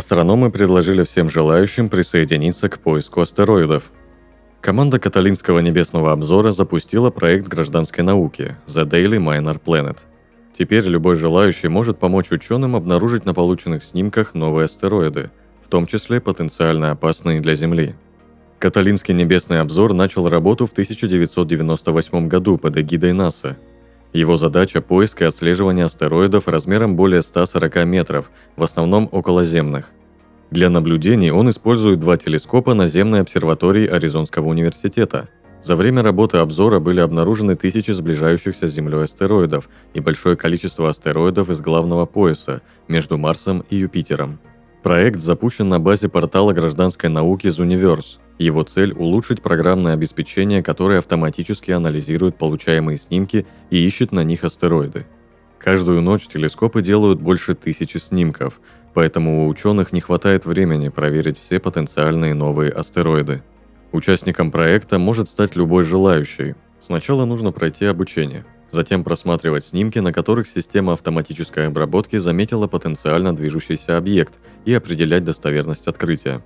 Астрономы предложили всем желающим присоединиться к поиску астероидов. Команда Каталинского небесного обзора запустила проект гражданской науки The Daily Minor Planet. Теперь любой желающий может помочь ученым обнаружить на полученных снимках новые астероиды, в том числе потенциально опасные для Земли. Каталинский небесный обзор начал работу в 1998 году под эгидой НАСА – его задача – поиск и отслеживание астероидов размером более 140 метров, в основном околоземных. Для наблюдений он использует два телескопа наземной обсерватории Аризонского университета. За время работы обзора были обнаружены тысячи сближающихся с Землей астероидов и большое количество астероидов из главного пояса между Марсом и Юпитером. Проект запущен на базе портала гражданской науки Zuniverse – его цель – улучшить программное обеспечение, которое автоматически анализирует получаемые снимки и ищет на них астероиды. Каждую ночь телескопы делают больше тысячи снимков, поэтому у ученых не хватает времени проверить все потенциальные новые астероиды. Участником проекта может стать любой желающий. Сначала нужно пройти обучение, затем просматривать снимки, на которых система автоматической обработки заметила потенциально движущийся объект и определять достоверность открытия.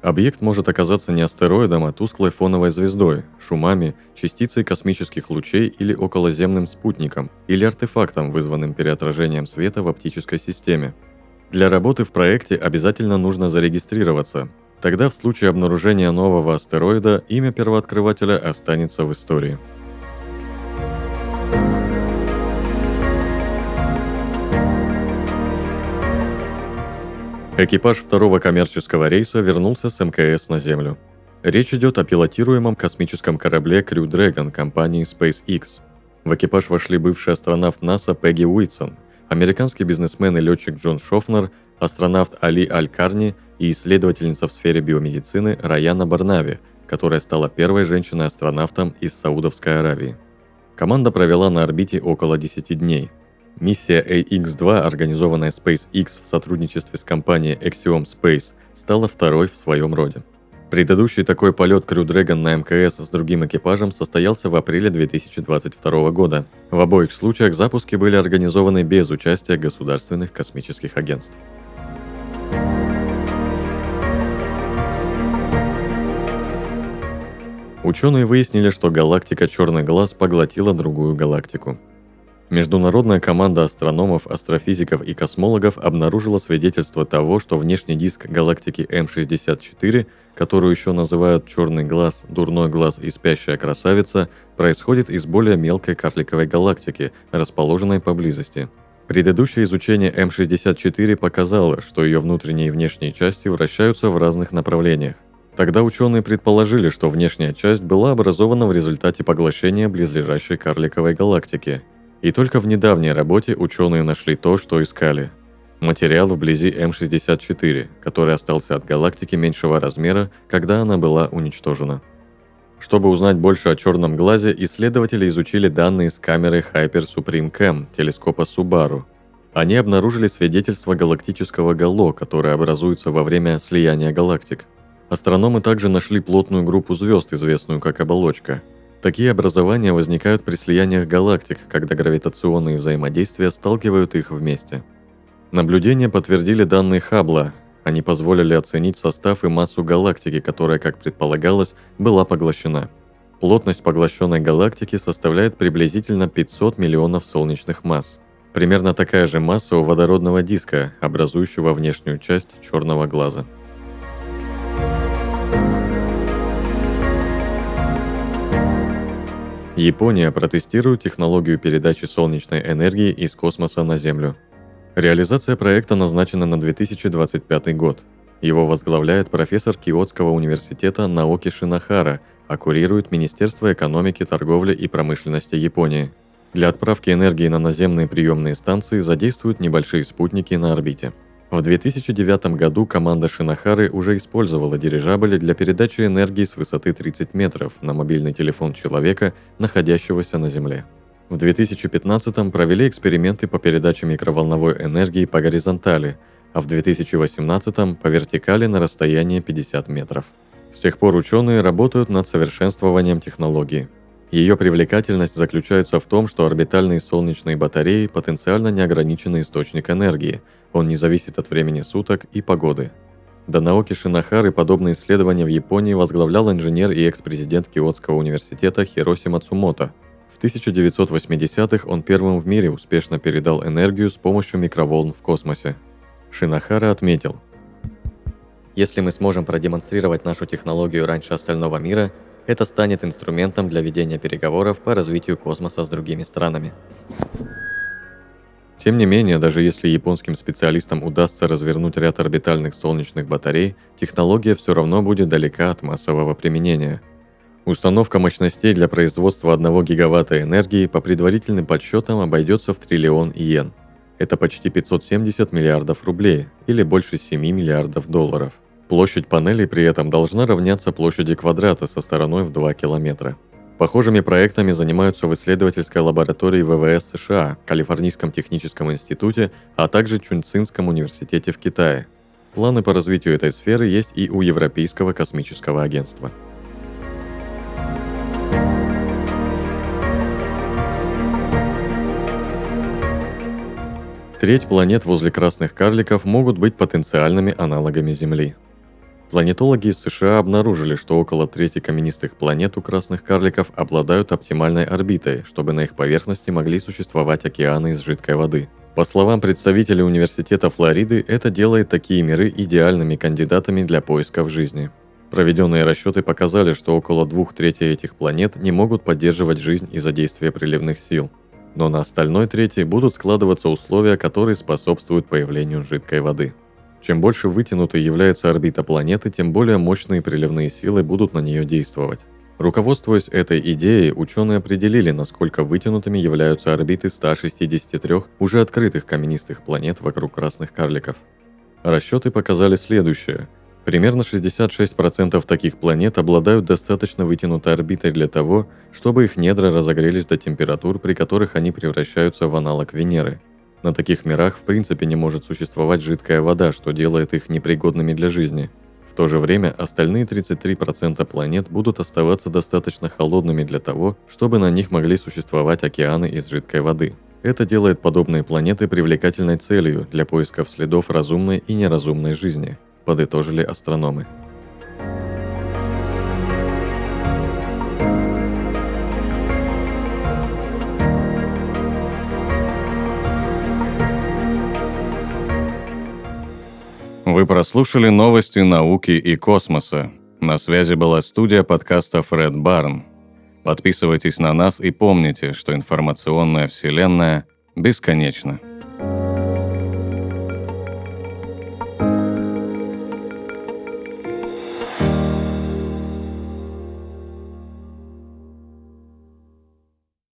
Объект может оказаться не астероидом, а тусклой фоновой звездой, шумами, частицей космических лучей или околоземным спутником, или артефактом, вызванным переотражением света в оптической системе. Для работы в проекте обязательно нужно зарегистрироваться. Тогда в случае обнаружения нового астероида имя первооткрывателя останется в истории. Экипаж второго коммерческого рейса вернулся с МКС на Землю. Речь идет о пилотируемом космическом корабле Crew Dragon компании SpaceX. В экипаж вошли бывший астронавт НАСА Пегги Уитсон, американский бизнесмен и летчик Джон Шофнер, астронавт Али Аль-Карни и исследовательница в сфере биомедицины Раяна Барнави, которая стала первой женщиной-астронавтом из Саудовской Аравии. Команда провела на орбите около 10 дней – Миссия AX-2, организованная SpaceX в сотрудничестве с компанией Axiom Space, стала второй в своем роде. Предыдущий такой полет Crew Dragon на МКС с другим экипажем состоялся в апреле 2022 года. В обоих случаях запуски были организованы без участия государственных космических агентств. Ученые выяснили, что галактика Черный глаз поглотила другую галактику. Международная команда астрономов, астрофизиков и космологов обнаружила свидетельство того, что внешний диск галактики М64, которую еще называют черный глаз, дурной глаз и спящая красавица, происходит из более мелкой карликовой галактики, расположенной поблизости. Предыдущее изучение М64 показало, что ее внутренние и внешние части вращаются в разных направлениях. Тогда ученые предположили, что внешняя часть была образована в результате поглощения близлежащей карликовой галактики – и только в недавней работе ученые нашли то, что искали. Материал вблизи М64, который остался от галактики меньшего размера, когда она была уничтожена. Чтобы узнать больше о черном глазе, исследователи изучили данные с камеры Hyper Supreme Cam телескопа Subaru. Они обнаружили свидетельство галактического гало, которое образуется во время слияния галактик. Астрономы также нашли плотную группу звезд, известную как оболочка – Такие образования возникают при слияниях галактик, когда гравитационные взаимодействия сталкивают их вместе. Наблюдения подтвердили данные Хаббла. Они позволили оценить состав и массу галактики, которая, как предполагалось, была поглощена. Плотность поглощенной галактики составляет приблизительно 500 миллионов солнечных масс. Примерно такая же масса у водородного диска, образующего внешнюю часть черного глаза. Япония протестирует технологию передачи солнечной энергии из космоса на Землю. Реализация проекта назначена на 2025 год. Его возглавляет профессор Киотского университета Наоки Шинахара, а курирует Министерство экономики, торговли и промышленности Японии. Для отправки энергии на наземные приемные станции задействуют небольшие спутники на орбите. В 2009 году команда Шинахары уже использовала дирижабли для передачи энергии с высоты 30 метров на мобильный телефон человека, находящегося на Земле. В 2015 провели эксперименты по передаче микроволновой энергии по горизонтали, а в 2018 по вертикали на расстоянии 50 метров. С тех пор ученые работают над совершенствованием технологии. Ее привлекательность заключается в том, что орбитальные солнечные батареи – потенциально неограниченный источник энергии, он не зависит от времени суток и погоды. До науки Шинахары подобные исследования в Японии возглавлял инженер и экс-президент Киотского университета Хироси Мацумото – в 1980-х он первым в мире успешно передал энергию с помощью микроволн в космосе. Шинахара отметил, если мы сможем продемонстрировать нашу технологию раньше остального мира, это станет инструментом для ведения переговоров по развитию космоса с другими странами. Тем не менее, даже если японским специалистам удастся развернуть ряд орбитальных солнечных батарей, технология все равно будет далека от массового применения – Установка мощностей для производства 1 гигаватта энергии по предварительным подсчетам обойдется в триллион иен. Это почти 570 миллиардов рублей или больше 7 миллиардов долларов. Площадь панелей при этом должна равняться площади квадрата со стороной в 2 километра. Похожими проектами занимаются в исследовательской лаборатории ВВС США, Калифорнийском техническом институте, а также Чунцинском университете в Китае. Планы по развитию этой сферы есть и у Европейского космического агентства. Треть планет возле красных карликов могут быть потенциальными аналогами Земли. Планетологи из США обнаружили, что около трети каменистых планет у красных карликов обладают оптимальной орбитой, чтобы на их поверхности могли существовать океаны из жидкой воды. По словам представителей Университета Флориды, это делает такие миры идеальными кандидатами для поисков жизни. Проведенные расчеты показали, что около двух трети этих планет не могут поддерживать жизнь из-за действия приливных сил – но на остальной трети будут складываться условия, которые способствуют появлению жидкой воды. Чем больше вытянутой является орбита планеты, тем более мощные приливные силы будут на нее действовать. Руководствуясь этой идеей, ученые определили, насколько вытянутыми являются орбиты 163 уже открытых каменистых планет вокруг красных карликов. Расчеты показали следующее. Примерно 66% таких планет обладают достаточно вытянутой орбитой для того, чтобы их недра разогрелись до температур, при которых они превращаются в аналог Венеры. На таких мирах в принципе не может существовать жидкая вода, что делает их непригодными для жизни. В то же время остальные 33% планет будут оставаться достаточно холодными для того, чтобы на них могли существовать океаны из жидкой воды. Это делает подобные планеты привлекательной целью для поисков следов разумной и неразумной жизни – подытожили астрономы. Вы прослушали новости науки и космоса. На связи была студия подкаста Фред Барн. Подписывайтесь на нас и помните, что информационная вселенная бесконечна.